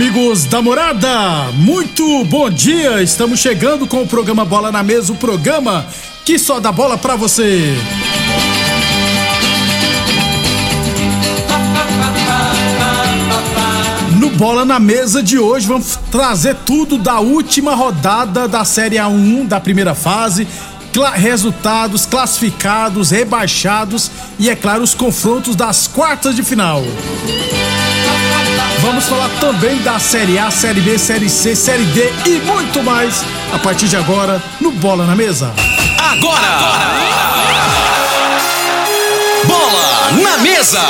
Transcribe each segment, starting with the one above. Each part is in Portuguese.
Amigos da morada, muito bom dia! Estamos chegando com o programa Bola na Mesa o programa que só dá bola pra você. No Bola na Mesa de hoje, vamos trazer tudo da última rodada da Série A1 da primeira fase. Cla- resultados, classificados, rebaixados e, é claro, os confrontos das quartas de final. Vamos falar também da Série A, Série B, Série C, Série D e muito mais a partir de agora no Bola na Mesa. Agora! Na mesa!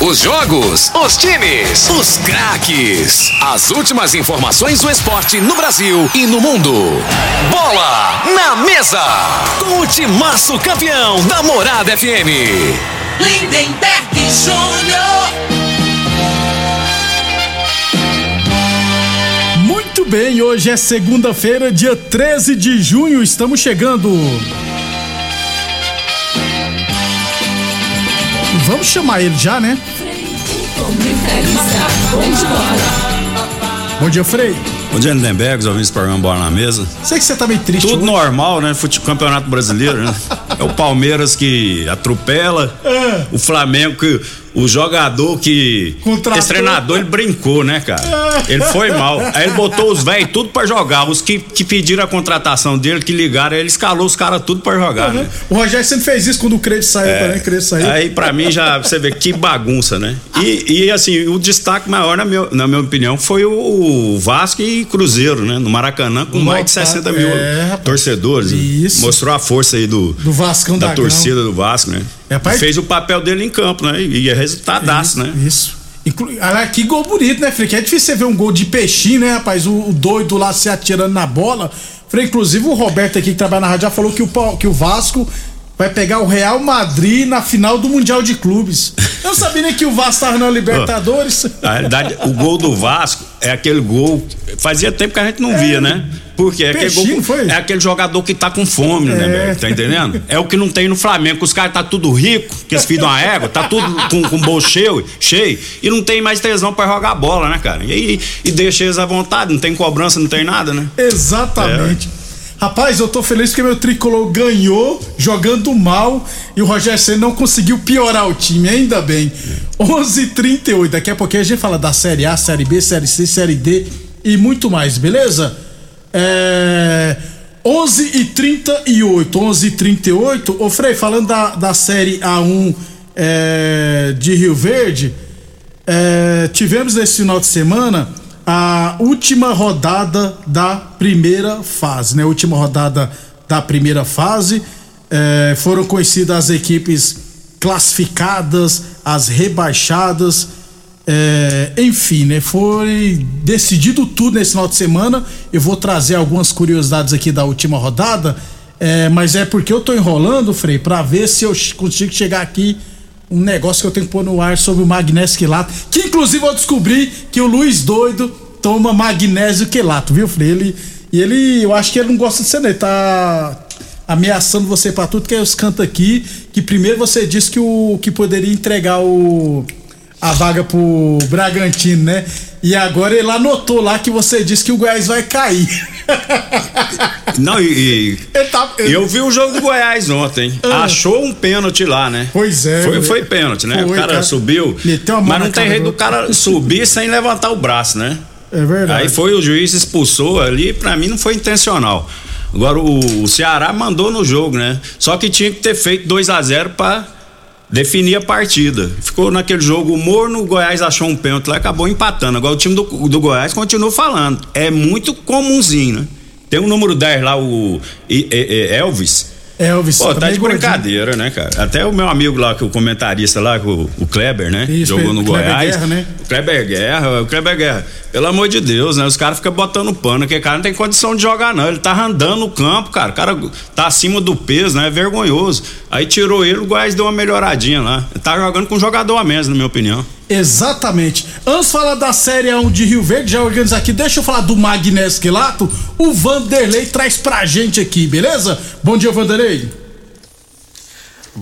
Os jogos, os times, os craques. As últimas informações do esporte no Brasil e no mundo. Bola na mesa! Com o timaço campeão da Morada FM. Lindenberg Júnior. Muito bem, hoje é segunda-feira, dia 13 de junho, estamos chegando. Vamos chamar ele já, né? Bom dia, Frei. Bom dia, Lindenberg, os ouvintes do programa Bola na Mesa. Sei que você tá meio triste Tudo hoje. normal, né? Fute campeonato brasileiro, né? É o Palmeiras que atropela, É. o Flamengo que. O jogador que. Contratou. Esse treinador, ele brincou, né, cara? Ele foi mal. Aí ele botou os velhos tudo pra jogar. Os que, que pediram a contratação dele, que ligaram, ele escalou os caras tudo pra jogar, né? O Rogério sempre fez isso quando o Crédito saiu também, o Crédito saiu. Aí, pra mim, já você vê que bagunça, né? E, e, assim, o destaque maior, na, meu, na minha opinião, foi o Vasco e Cruzeiro, né? No Maracanã, com mais de Lotado, 60 mil é, torcedores. né? Isso. Mostrou a força aí do, Do Vascão da da torcida do Vasco, né? É, rapaz. Fez o papel dele em campo, né? E é resultadaço, né? Isso. Inclu... Ah, que gol bonito, né, Frei? Que é difícil você ver um gol de peixinho, né, rapaz? O, o doido lá se atirando na bola. Frei, inclusive o Roberto aqui que trabalha na rádio já falou que o, que o Vasco vai pegar o Real Madrid na final do Mundial de Clubes. Eu sabia nem que o Vasco tava na Libertadores. Na realidade, o gol do Vasco é aquele gol. Fazia tempo que a gente não via, né? Porque é aquele, gol, é aquele jogador que tá com fome, né, velho? Tá entendendo? É o que não tem no Flamengo, que os caras tá tudo rico, que eles filhos de uma égua, tá tudo com, com bolso cheio, cheio, e não tem mais tesão pra jogar bola, né, cara? E, e deixa eles à vontade, não tem cobrança, não tem nada, né? Exatamente. Rapaz, eu tô feliz porque meu tricolor ganhou jogando mal e o Rogério Senna não conseguiu piorar o time, ainda bem. 11:38. Daqui a pouquinho a gente fala da Série A, Série B, Série C, Série D e muito mais, beleza? É 11 e 38, 11 e 38. Ô Frei, falando da, da Série A1 é, de Rio Verde, é, tivemos nesse final de semana a última rodada da primeira fase, né? Última rodada da primeira fase. É, foram conhecidas as equipes classificadas, as rebaixadas. É, enfim, né? Foi decidido tudo nesse final de semana. Eu vou trazer algumas curiosidades aqui da última rodada. é, mas é porque eu tô enrolando, Frei, pra ver se eu consigo chegar aqui um negócio que eu tenho que pôr no ar sobre o magnésio quelato. Que inclusive eu descobri que o Luiz Doido toma magnésio quelato, viu, Frei? Ele, e ele, eu acho que ele não gosta de ser, né? Ele tá ameaçando você pra tudo que é os canta aqui. Que primeiro você disse que o que poderia entregar o a vaga pro Bragantino, né? E agora ele anotou lá que você disse que o Goiás vai cair. Não, e. e tá, ele... Eu vi o jogo do Goiás ontem. Ah. Achou um pênalti lá, né? Pois é. Foi, foi pênalti, né? Foi, o cara, cara, subiu. Mas não tem jeito do cara subir sem levantar o braço, né? É verdade. Aí foi o juiz expulsou ali, para mim não foi intencional. Agora o, o, Ceará mandou no jogo, né? Só que tinha que ter feito 2 a 0 para definir a partida. Ficou naquele jogo morno, o Goiás achou um pênalti lá e acabou empatando. Agora o time do, do Goiás continua falando. É muito comumzinho, né? Tem o um número 10 lá, o Elvis Elvis. Pô, tá de brincadeira, né, cara? Até o meu amigo lá, que o comentarista lá, o, o Kleber, né? Isso, Jogou no Kleber Goiás. Guerra, né? O Kleber Guerra, o Kleber Guerra. Pelo amor de Deus, né? Os caras ficam botando pano, que cara não tem condição de jogar, não. Ele tá andando no campo, cara. O cara tá acima do peso, né? É vergonhoso. Aí tirou ele, o Goiás deu uma melhoradinha lá. Tá jogando com um jogador a menos, na minha opinião. Exatamente. Antes de falar da Série 1 de Rio Verde, já organiza aqui, deixa eu falar do Magnésio Quelato, o Vanderlei traz pra gente aqui, beleza? Bom dia, Vanderlei.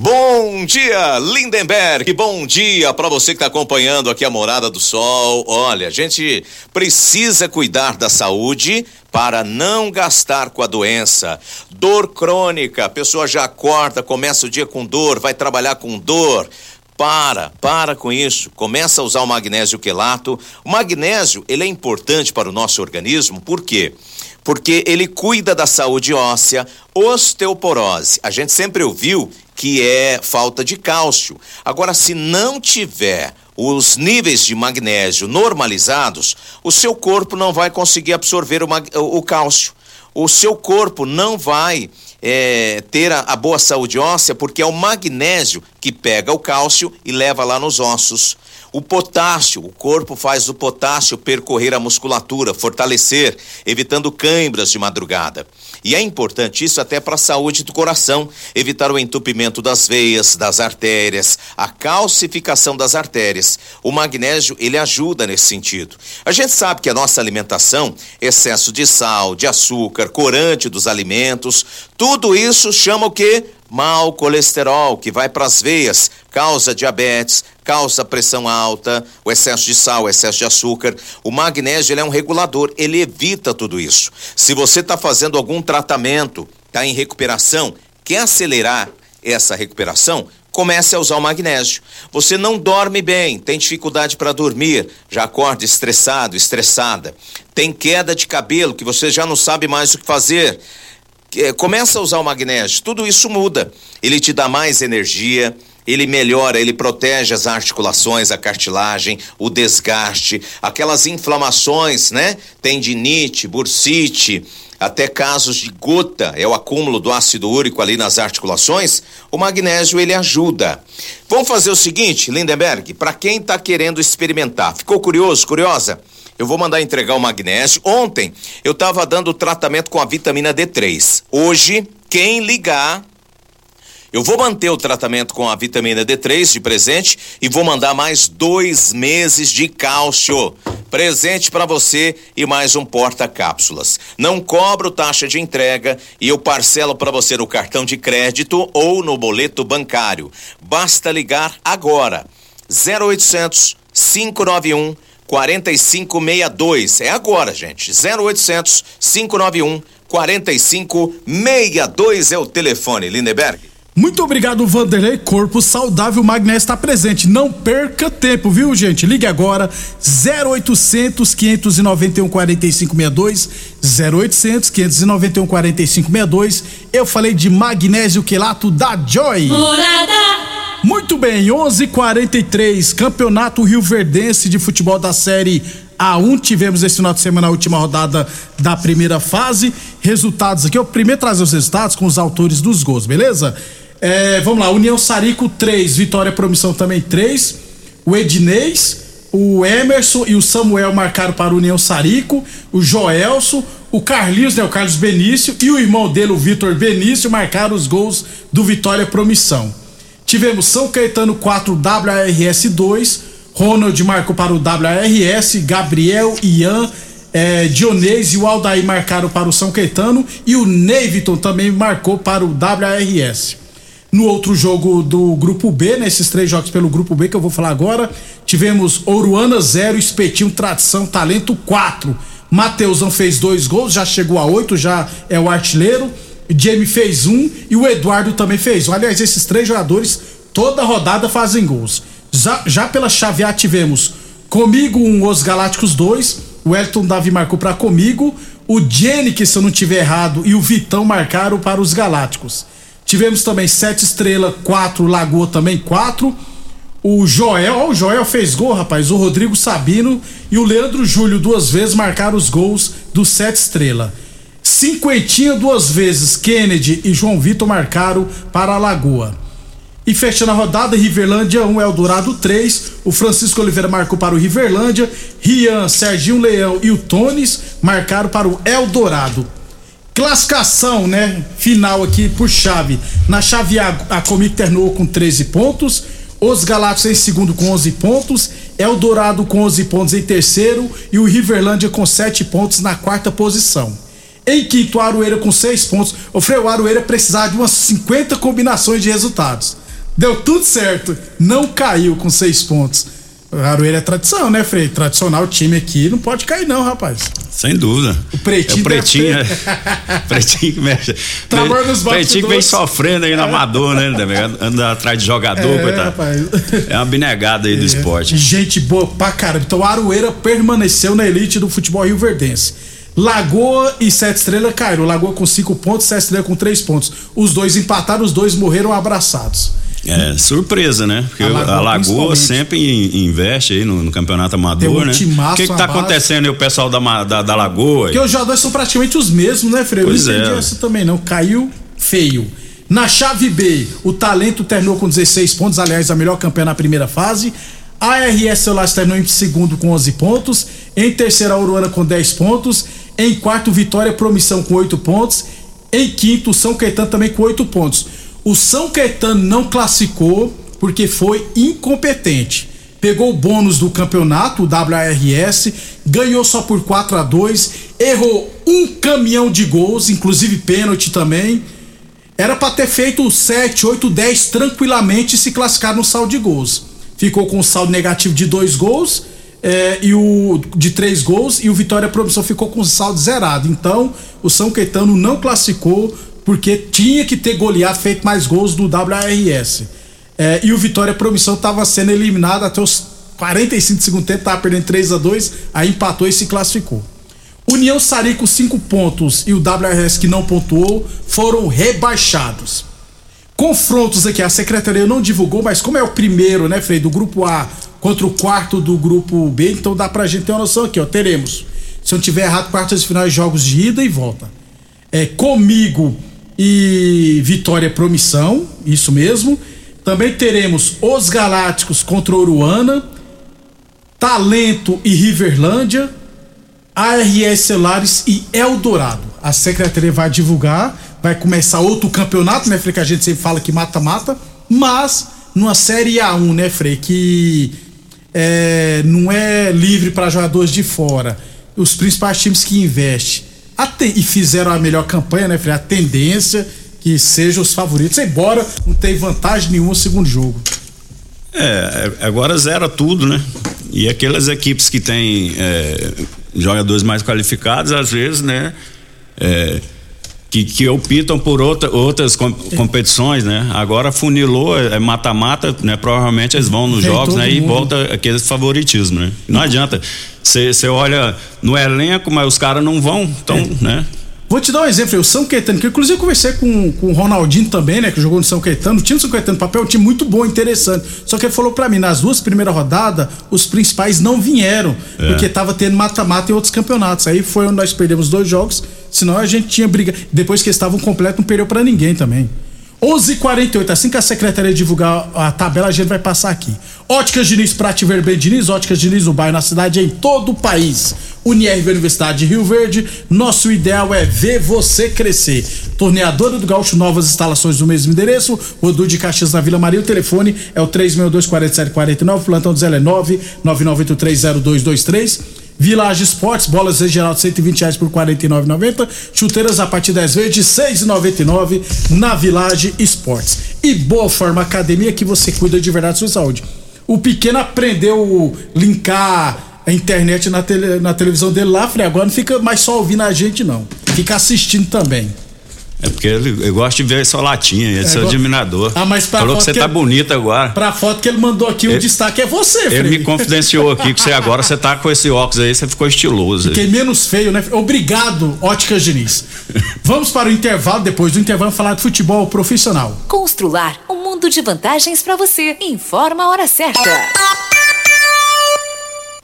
Bom dia, Lindenberg. Bom dia para você que está acompanhando aqui a Morada do Sol. Olha, a gente precisa cuidar da saúde para não gastar com a doença. Dor crônica, a pessoa já acorda, começa o dia com dor, vai trabalhar com dor. Para, para com isso. Começa a usar o magnésio quelato. O magnésio, ele é importante para o nosso organismo, por quê? Porque ele cuida da saúde óssea, osteoporose. A gente sempre ouviu que é falta de cálcio. Agora, se não tiver os níveis de magnésio normalizados, o seu corpo não vai conseguir absorver o, o cálcio. O seu corpo não vai é, ter a, a, boa saúde óssea, porque é o magnésio que pega o cálcio e leva lá nos ossos. O potássio, o corpo faz o potássio percorrer a musculatura, fortalecer, evitando câimbras de madrugada. E é importante isso até para a saúde do coração, evitar o entupimento das veias, das artérias, a calcificação das artérias. O magnésio, ele ajuda nesse sentido. A gente sabe que a nossa alimentação, excesso de sal, de açúcar, corante dos alimentos, tudo isso chama o quê? Mal colesterol, que vai para as veias, causa diabetes, causa pressão alta, o excesso de sal, o excesso de açúcar. O magnésio ele é um regulador, ele evita tudo isso. Se você está fazendo algum tratamento, está em recuperação, quer acelerar essa recuperação, comece a usar o magnésio. Você não dorme bem, tem dificuldade para dormir, já acorda estressado, estressada, tem queda de cabelo que você já não sabe mais o que fazer. Começa a usar o magnésio, tudo isso muda. Ele te dá mais energia, ele melhora, ele protege as articulações, a cartilagem, o desgaste, aquelas inflamações, né? Tendinite, bursite, até casos de gota, é o acúmulo do ácido úrico ali nas articulações, o magnésio ele ajuda. Vamos fazer o seguinte, Lindenberg, para quem está querendo experimentar, ficou curioso, curiosa? Eu vou mandar entregar o magnésio. Ontem eu estava dando tratamento com a vitamina D3. Hoje, quem ligar eu vou manter o tratamento com a vitamina D3 de presente e vou mandar mais dois meses de cálcio. Presente para você e mais um porta-cápsulas. Não cobro taxa de entrega e eu parcelo para você no cartão de crédito ou no boleto bancário. Basta ligar agora. 0800 591 4562. É agora, gente. 0800 591 4562 é o telefone, Lindeberg. Muito obrigado, Vanderlei. Corpo saudável, Magnésio está presente. Não perca tempo, viu, gente? Ligue agora 0800 591 4562 0800 591 4562. Eu falei de magnésio quelato da Joy. Morada. Muito bem, 11:43 Campeonato Rio Verdense de Futebol da Série A1. Tivemos esse final de semana a última rodada da primeira fase. Resultados aqui. Eu primeiro trazer os resultados com os autores dos gols, beleza? É, vamos lá, União Sarico 3, Vitória Promissão também 3. O Ednês, o Emerson e o Samuel marcaram para o União Sarico. O Joelso, o Carlinhos, né, o Carlos Benício e o irmão dele, o Vitor Benício, marcaram os gols do Vitória Promissão. Tivemos São Caetano 4, WRS 2. Ronald marcou para o WRS, Gabriel, Ian, é, Dionês e o Aldair marcaram para o São Caetano e o Neiviton também marcou para o WRS. No outro jogo do grupo B, nesses né, três jogos pelo grupo B que eu vou falar agora, tivemos Oruana 0, Espetinho, Tradição, Talento 4. Mateusão fez dois gols, já chegou a oito, já é o artilheiro. Jamie fez um e o Eduardo também fez um. Aliás, esses três jogadores toda rodada fazem gols. Já, já pela chave A tivemos comigo um Os Galácticos 2, o Elton Davi marcou para comigo, o Jenny, que se eu não tiver errado, e o Vitão marcaram para os Galácticos. Tivemos também Sete Estrela, 4, Lagoa também 4. O Joel, ó, o Joel fez gol, rapaz. O Rodrigo Sabino e o Leandro Júlio duas vezes marcaram os gols do Sete Estrela. Cinquentinha duas vezes, Kennedy e João Vitor marcaram para a Lagoa. E fechando a rodada, Riverlândia 1, Eldorado 3. O Francisco Oliveira marcou para o Riverlândia. Rian, Serginho Leão e o Tones marcaram para o Eldorado. Classificação, né? Final aqui por chave. Na chave A, a Comic terminou com 13 pontos. Os Galácticos em segundo com 11 pontos. Eldorado com 11 pontos em terceiro. E o Riverlândia com 7 pontos na quarta posição. Em quinto, o Aroeira com 6 pontos. O Freio Aroeira precisava de umas 50 combinações de resultados. Deu tudo certo. Não caiu com 6 pontos. Aroeira é tradição, né, Frei? Tradicional time aqui não pode cair, não, rapaz. Sem dúvida. O pretinho. É o pretinho, né? pretinho que mexe. Bom nos pretinho que vem sofrendo aí no amador, né? Anda atrás de jogador, É, coitado. rapaz. É uma binegada aí do esporte. Gente boa pra caramba. Então, Aroeira permaneceu na elite do futebol rio-verdense. Lagoa e Sete Estrelas caíram. Lagoa com 5 pontos, Sete Estrelas com 3 pontos. Os dois empataram, os dois morreram abraçados. É, surpresa, né? Porque A a Lagoa, Lagoa, principalmente. sempre in- investe aí no, no campeonato amador, um né? O que, que tá acontecendo aí, o pessoal da, da, da Lagoa? aí? Porque os jogadores são praticamente os mesmos, né, Freire? Pois não entendi é. essa também, não. Caiu feio. Na chave B, o Talento terminou com 16 pontos, aliás, a melhor campanha na primeira fase. A RS Celulares terminou em segundo com 11 pontos. Em terceiro, a Uruana com 10 pontos. Em quarto, Vitória Promissão com 8 pontos. Em quinto, São Caetano também com 8 pontos. O São Caetano não classificou porque foi incompetente. Pegou o bônus do campeonato, o WRS, ganhou só por 4 a 2 errou um caminhão de gols, inclusive pênalti também. Era pra ter feito 7, 8, 10 tranquilamente e se classificar no saldo de gols. Ficou com um saldo negativo de dois gols é, e o de três gols e o Vitória Promissão ficou com saldo zerado. Então, o São Caetano não classificou porque tinha que ter goleado, feito mais gols do WRS. É, e o Vitória Promissão estava sendo eliminado até os 45 do segundo tempo, estava perdendo 3 a 2 aí empatou e se classificou. União Sari com 5 pontos e o WRS que não pontuou foram rebaixados. Confrontos aqui, a secretaria não divulgou, mas como é o primeiro, né, Frei, do grupo A contra o quarto do grupo B, então dá pra gente ter uma noção aqui, ó. Teremos, se eu não tiver errado, quartas de finais, jogos de ida e volta. É comigo e Vitória Promissão, isso mesmo. Também teremos os Galácticos contra o Uruana, Talento e Riverlândia, ARS Celulares e Eldorado. A secretaria vai divulgar, vai começar outro campeonato, né, Frei? Que a gente sempre fala que mata-mata, mas numa Série A1, né, Frei? Que é, não é livre para jogadores de fora. Os principais times que investem e fizeram a melhor campanha, né, Frei? A tendência que sejam os favoritos, embora não tenha vantagem nenhuma no segundo jogo. É, agora zera tudo, né? E aquelas equipes que têm é, jogadores mais qualificados, às vezes, né? é, que, que optam por outra, outras com- competições, né? Agora funilou, é é mata-mata, né? Provavelmente eles vão nos Vem jogos, né? E mundo. volta aquele favoritismo, né? Não adianta. Você olha no elenco, mas os caras não vão, então, né? Vou te dar um exemplo, o São Caetano, que eu inclusive conversei com, com o Ronaldinho também, né, que jogou no São Caetano. O time do São Caetano papel é um time muito bom, interessante. Só que ele falou pra mim, nas duas primeiras rodadas, os principais não vieram, porque tava tendo mata-mata em outros campeonatos. Aí foi onde nós perdemos dois jogos, senão a gente tinha briga. Depois que eles estavam completos, não perdeu pra ninguém também. 11:48 assim que a secretaria divulgar a tabela, a gente vai passar aqui. Óticas Diniz, Prate Vermelho Diniz, Óticas Diniz no bairro, na cidade, em todo o país. Unirv Universidade de Rio Verde, nosso ideal é ver você crescer. Torneadora do Gaúcho, novas instalações no mesmo endereço, Rodu de Caxias na Vila Maria, o telefone é o 362-4749, plantão do Zé é 999830223. Village Esportes, bolas geral de 120 reais por R$ 49,90. Chuteiras a partir 10 vezes de R$ 6,99 na Village Esportes. E Boa Forma Academia que você cuida de verdade da sua saúde. O pequeno aprendeu linkar a internet na, tele, na televisão dele lá, falei, agora não fica mais só ouvindo a gente, não. Fica assistindo também. É porque ele, eu gosto de ver sua latinha, esse é, é o admirador. Ah, mas pra Falou que você que tá ele, bonita agora. Pra foto que ele mandou aqui, ele, o destaque é você, Ele Frei. me confidenciou aqui que você agora você tá com esse óculos aí, você ficou estiloso. Fiquei menos feio, né? Obrigado, Ótica Diniz. Vamos para o intervalo, depois do intervalo falar de futebol profissional. Constrular um mundo de vantagens para você. Informa a hora certa.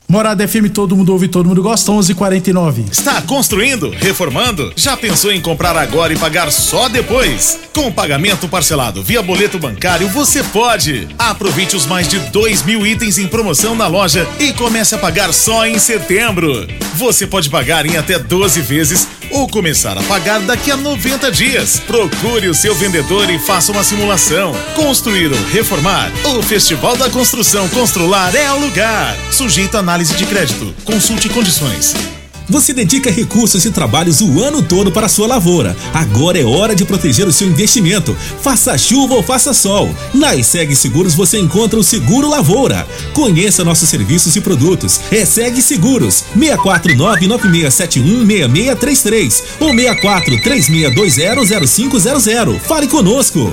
Morada FM, todo mundo ouve, todo mundo gosta, 11:49. Está construindo? Reformando? Já pensou em comprar agora e pagar só depois? Com pagamento parcelado via boleto bancário, você pode. Aproveite os mais de 2 mil itens em promoção na loja e comece a pagar só em setembro. Você pode pagar em até 12 vezes ou começar a pagar daqui a 90 dias. Procure o seu vendedor e faça uma simulação. Construir ou reformar? O Festival da Construção Constrular é o lugar. Sujeito a análise de crédito. Consulte condições. Você dedica recursos e trabalhos o ano todo para a sua lavoura. Agora é hora de proteger o seu investimento. Faça chuva ou faça sol. Na ESEG Seguros você encontra o Seguro Lavoura. Conheça nossos serviços e produtos. ESEG Seguros 64996716633 ou 6436200500. Fale conosco.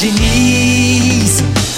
Diniz.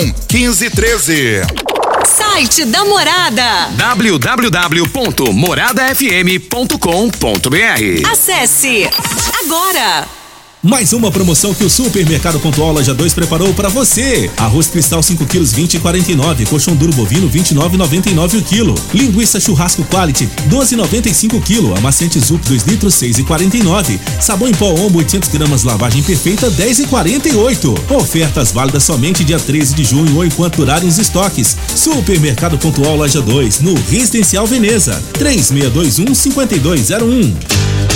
1513. Site da Morada. www.moradafm.com.br. Acesse agora. Mais uma promoção que o Supermercado Pontual Loja 2 preparou para você. Arroz cristal 5 quilos 20 49, colchão duro bovino 29,99 o quilo. Linguiça churrasco quality 12,95 quilo. Amaciante Zup 2 litros 6,49. Sabão em pó Ombo 800 gramas lavagem perfeita 10,48. Ofertas válidas somente dia 13 de junho ou enquanto durarem os estoques. Supermercado Pontual Loja 2 no Residencial Veneza 3621 5201.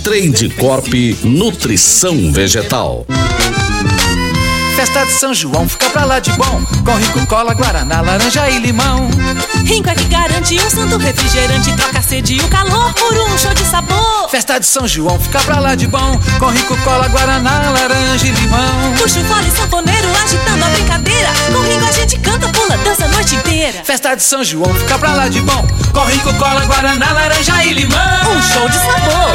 Trade Corp Nutrição Vegetal. Festa de São João, fica pra lá de bom. Com rico cola, guaraná, laranja e limão. Rinco é que garante um santo refrigerante, troca a sede e o calor por um show de sabor. Festa de São João, fica pra lá de bom. Com rico cola, guaraná, laranja e limão. Puxa o fole sanfoneiro agitando a brincadeira. Com Rinco a gente canta, pula, dança a noite inteira. Festa de São João, fica pra lá de bom. Com rico cola, guaraná, laranja e limão. Um show de sabor.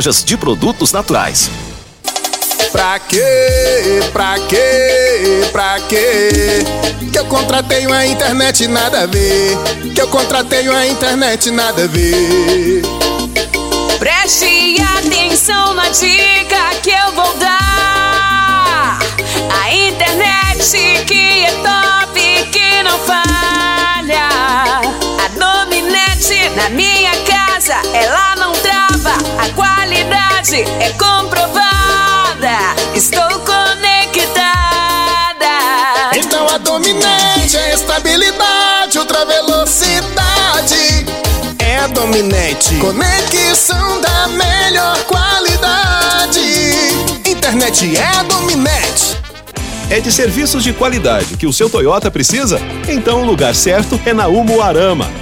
de produtos naturais. Pra quê? Pra quê? Pra quê? Que eu contratei uma internet nada a ver. Que eu contratei uma internet nada a ver. Preste atenção na dica que eu vou dar. A internet que é top, que não falha. A dominante na minha casa. A qualidade é comprovada. Estou conectada. Então a dominante é estabilidade, ultra velocidade. É a dominante. Conexão da melhor qualidade. Internet é a dominante. É de serviços de qualidade que o seu Toyota precisa? Então o lugar certo é na Umuarama.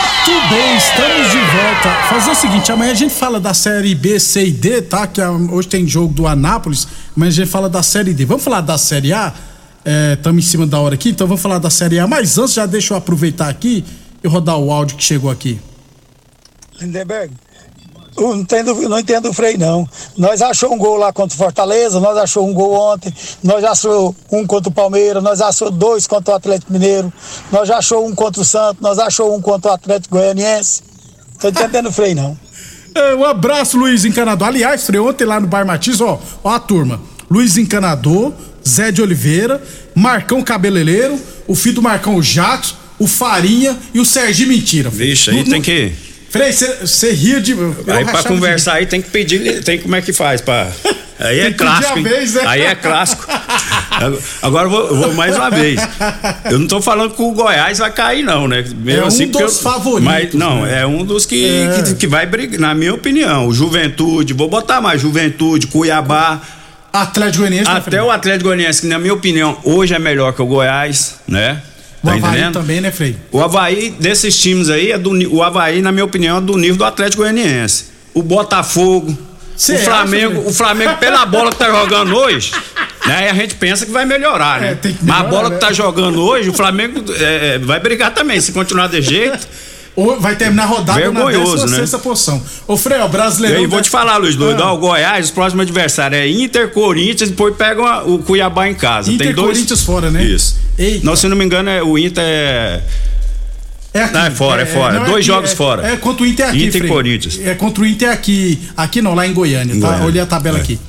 Muito bem, estamos de volta. Fazer o seguinte, amanhã a gente fala da série B, C e D, tá? Que ah, hoje tem jogo do Anápolis, amanhã a gente fala da série D. Vamos falar da série A? Estamos em cima da hora aqui, então vamos falar da série A. Mas antes, já deixa eu aproveitar aqui e rodar o áudio que chegou aqui. Lindenberg, não entendo, não entendo o Frei, não. Nós achou um gol lá contra o Fortaleza, nós achou um gol ontem, nós achou um contra o Palmeiras, nós achou dois contra o Atlético Mineiro, nós já achou um contra o Santos, nós achou um contra o Atlético Goianiense. Tô entendendo o Frei, não. É, um abraço, Luiz Encanador. Aliás, Frei, ontem lá no Bar Matiz, ó, ó a turma. Luiz Encanador, Zé de Oliveira, Marcão Cabeleireiro, o filho do Marcão o Jackson, o Farinha e o Serginho Mentira. Vixe, aí No- tem no- que. Frei, você ria de. Aí pra rachava de conversar aí tem que pedir, tem como é que faz pra. Aí é clássico. vez, né? Aí é clássico. Agora eu vou, eu vou mais uma vez. Eu não tô falando que o Goiás vai cair, não, né? Mesmo É um assim, dos eu- favoritos, Mas, não, né? é um dos que, É. que, que vai brigar, na minha opinião. O Juventude, vou botar mais Juventude, Cuiabá. Atlético Goianiense, né, Até o Atlético Goianiense, que na minha opinião, hoje é melhor que o Goiás, né? O Tá Havaí entendendo? também, né, Frei? O Havaí, desses times aí, é do, o Havaí, na minha opinião, é do nível do Atlético Goianiense. O Botafogo, Cê o Flamengo, acha, o Flamengo, pela bola que tá jogando hoje, né? A gente pensa que vai melhorar, né? É, que Mas a melhorar, bola né? que tá jogando hoje, o Flamengo é, vai brigar também, se continuar desse jeito. Vai terminar a rodada Vergonhoso, na né? 16 posição. Ô, Frei, ó, E brasileirão. aí, vou né? te falar, Luiz Doido, Ah. o Goiás, o próximo adversário é Inter, Corinthians, depois pegam a- o Cuiabá em casa. Inter, Tem dois... Corinthians fora, né? Isso. Eita. Não, se não me engano, é, o Inter é... É aqui. Não, é fora, é fora. não, Dois aqui, jogos é- fora. É contra o Inter aqui, Inter e. Corinthians. É contra o Inter aqui. Aqui não, lá em Goiânia, tá? Goiânia. Olhei a tabela É. aqui.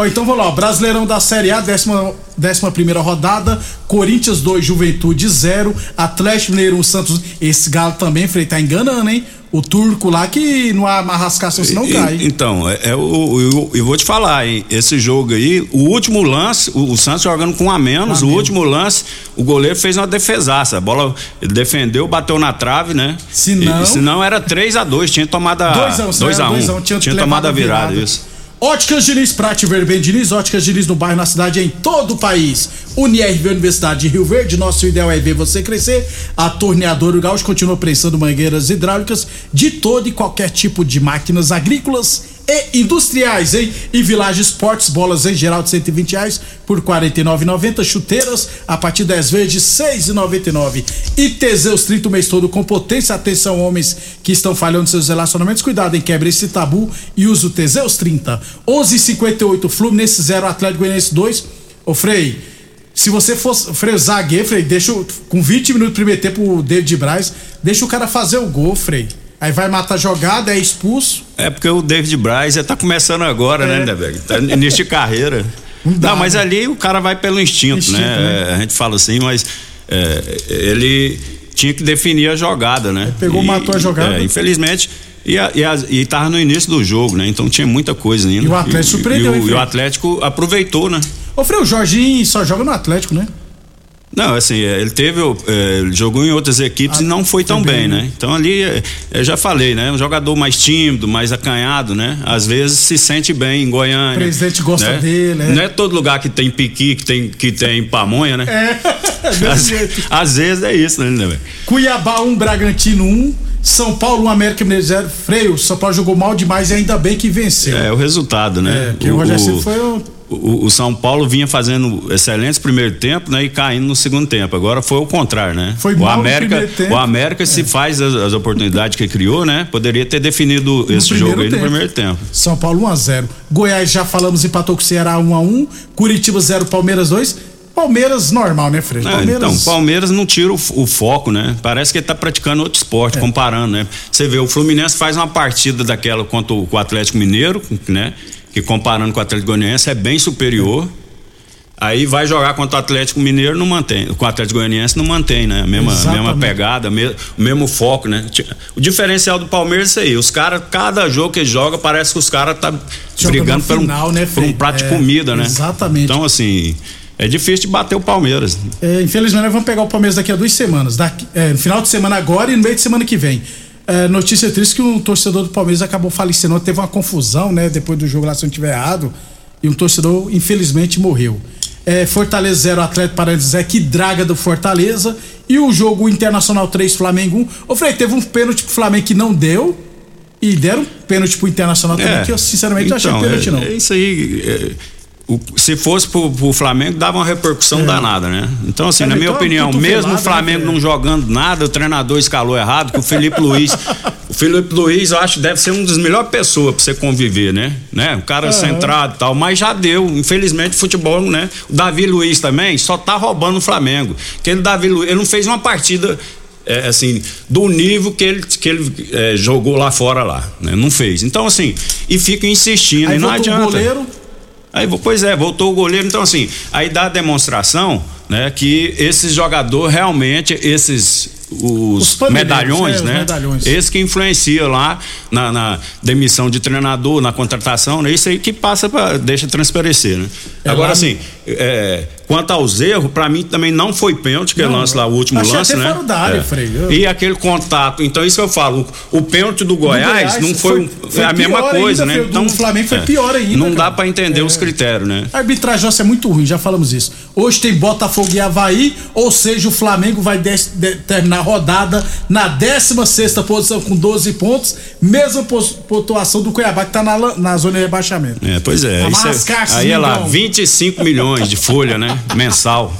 Ó, então vamos lá, Brasileirão da Série A, décima, décima primeira rodada, Corinthians 2, Juventude 0, Atlético Mineiro 1, Santos. Esse galo também, Frei, tá enganando, hein? O turco lá que não amarrascação senão E- cai. Então, é, é o, eu, eu vou te falar, hein? Esse jogo aí, o último lance, o, o Santos jogando com um a menos, o último lance, o goleiro fez uma defesaça. A bola defendeu, bateu na trave, né? Se não- E, se não era 3 a 2 tinha tomado a 2 a 1, 2 a 1 dois a um, tinha tinha tomado a a virada, virada. isso. Óticas Diniz, Prate Verben Diniz, Óticas Diniz no bairro, na cidade, em todo o país. UniRV Universidade de Rio Verde, nosso ideal é ver você crescer. A Torneadora Gaúcho continua prensando mangueiras hidráulicas de todo e qualquer tipo de máquinas agrícolas e industriais, hein? E Village Esportes, bolas em geral de 120 reais por R$ 49,90. Chuteiras a partir 10 vezes de 6,99. E Teseus 30 o mês todo com potência. Atenção, homens que estão falhando seus relacionamentos. Cuidado em quebre esse tabu e use o Teseus 30. 11,58 Fluminense 0, Atlético Goianiense 2. Ô Frei, se você fosse. Frei, zagueiro, Frei, deixa com 20 minutos do primeiro tempo o David Braz, deixa o cara fazer o gol, Frei. Aí vai matar a jogada, é expulso. É porque o David Braz tá começando agora, né, Lindeberg? Tá início de carreira. Não, mas ali o cara vai pelo instinto, Instinto, né? né? É, a gente fala assim, mas é, ele tinha que definir a jogada, né? pegou, matou a jogada. É, infelizmente. E, a, e, a, e tava no início do jogo, né? Então tinha muita coisa ainda. E o Atlético surpreendeu, e, o, e o Atlético aproveitou, né? Ô, Frei, o Jorginho só joga no Atlético, né? Não, assim, é, ele teve, é, ele jogou em outras equipes Ah, e não foi tão bem, bem, né? né? Então ali, é, eu já falei, né? Um jogador mais tímido, mais acanhado, né? Às vezes se sente bem em Goiânia. O presidente gosta né? dele, é. Não é todo lugar que tem piqui, que tem, que tem pamonha, né? É, Às, jeito. às vezes é isso, né, velho? Cuiabá 1, Bragantino 1, São Paulo 1, América Mineiro 0. Freio, São Paulo jogou mal demais e ainda bem que venceu. É o resultado, né? É, porque o Rogério Ceni foi o- o, o São Paulo vinha fazendo excelentes primeiro tempo, né? E caindo no segundo tempo. Agora foi o contrário, né? Foi o no América, primeiro tempo. É. o América se faz as, as oportunidades que criou, né? Poderia ter definido esse primeiro jogo aí tempo. no primeiro tempo. São Paulo 1 a 0. Goiás já falamos empatou com o Ceará 1 a 1, Curitiba 0, Palmeiras 2. Palmeiras normal, né? É, Palmeiras Então, o Palmeiras não tira o, o foco, né? Parece que ele tá praticando outro esporte, É. comparando, né? Você vê, o Fluminense faz uma partida daquela contra o, o Atlético Mineiro, né? Que comparando com o Atlético Goianiense é bem superior. Aí vai jogar contra o Atlético Mineiro, não mantém. Com o Atlético Goianiense não mantém, né? A mesma, Exatamente. mesma pegada, me- o mesmo foco, né? O diferencial do Palmeiras é isso aí. Os caras, cada jogo que joga, parece que os caras tá Joga brigando por um, final, né, por um prato de É, comida, né? exatamente. Então, assim, é difícil de bater o Palmeiras. É, infelizmente, nós vamos pegar o Palmeiras daqui a duas semanas. Daqui, é, no final de semana agora e no meio de semana que vem. É, notícia triste que um torcedor do Palmeiras acabou falecendo. Teve uma confusão, né? Depois do jogo lá, se não estiver errado. E um torcedor, infelizmente, morreu. É, Fortaleza 0, Atlético Paranaense 0, que draga do Fortaleza. E o jogo Internacional 3, Flamengo 1. Ô, Frei, teve um pênalti pro Flamengo que não deu. E deram pênalti pro Internacional também, que eu sinceramente não achei então, pênalti, é, não. É isso aí. É, o- se fosse pro, pro Flamengo, dava uma repercussão danada, né? Então, assim, É, na minha então, opinião, mesmo o né, Flamengo velho? não jogando nada, o treinador escalou errado, que o Felipe Luiz. O Felipe Luiz, eu acho, que deve ser uma das melhores pessoas pra você conviver, né? né? O cara centrado e tal, mas já deu. Infelizmente, futebol, né? O Davi Luiz também só tá roubando o Flamengo. Aquele Davi Luiz, ele não fez uma partida é, assim, do nível que ele, que ele é, jogou lá fora lá, né? Não fez. Então, assim, e fica insistindo, Aí e não voltou o adianta. goleiro. Aí, pois é, voltou o goleiro, então assim, aí dá a demonstração, né, que esses jogadores realmente, esses os, Os medalhões, é, os né? medalhões. Esse que influencia lá na, na demissão de treinador, na contratação, né? Isso aí que passa para deixa transparecer, né? É Agora lá- assim, é, quanto aos erros, para mim também não foi pênalti, que é Não, lance lá o último achei lance, até né? fora da área, É. Frei. Eu- E aquele contato, então isso que eu falo, o, o pênalti do Goiás, Goiás não foi, foi- foi é a mesma coisa, ainda, né? foi- do Flamengo foi pior ainda, Não dá cara. para entender os critérios, né? A arbitragem é muito ruim, já falamos isso. Hoje tem Botafogo e Havaí, ou seja, o Flamengo vai des- de- terminar a rodada na 16 posição com 12 pontos, mesma pontuação do Cuiabá que tá na, na zona de rebaixamento. É, pois é. Isso cartas, aí é lá, Mengão. 25 milhões de folha, né? Mensal.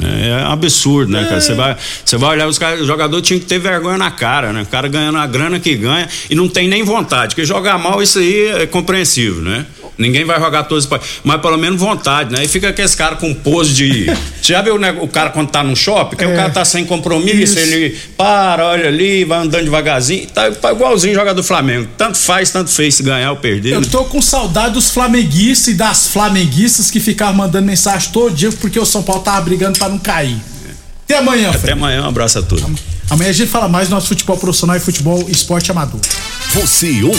É, é absurdo, né, cara? Você vai, você vai olhar, os caras, o jogador tinha que ter vergonha na cara, né? O cara ganhando a grana que ganha e não tem nem vontade. Porque jogar mal, isso aí é compreensível, né? Ninguém vai jogar todos os mas pelo menos vontade, né? E fica aqueles caras com pose de. Você já viu né, o cara quando tá no shopping? Que o cara tá sem compromisso, Isso. ele para, olha ali, vai andando devagarzinho. Tá, tá igualzinho jogador do Flamengo. Tanto faz, tanto fez se ganhar ou perder. Eu né? tô com saudade dos flamenguistas e das flamenguistas que ficavam mandando mensagem todo dia porque o São Paulo tava brigando pra não cair. Até amanhã, Até Fred. amanhã, um abraço a todos. Amanhã a gente fala mais do nosso futebol profissional e futebol esporte amador. Você ouviu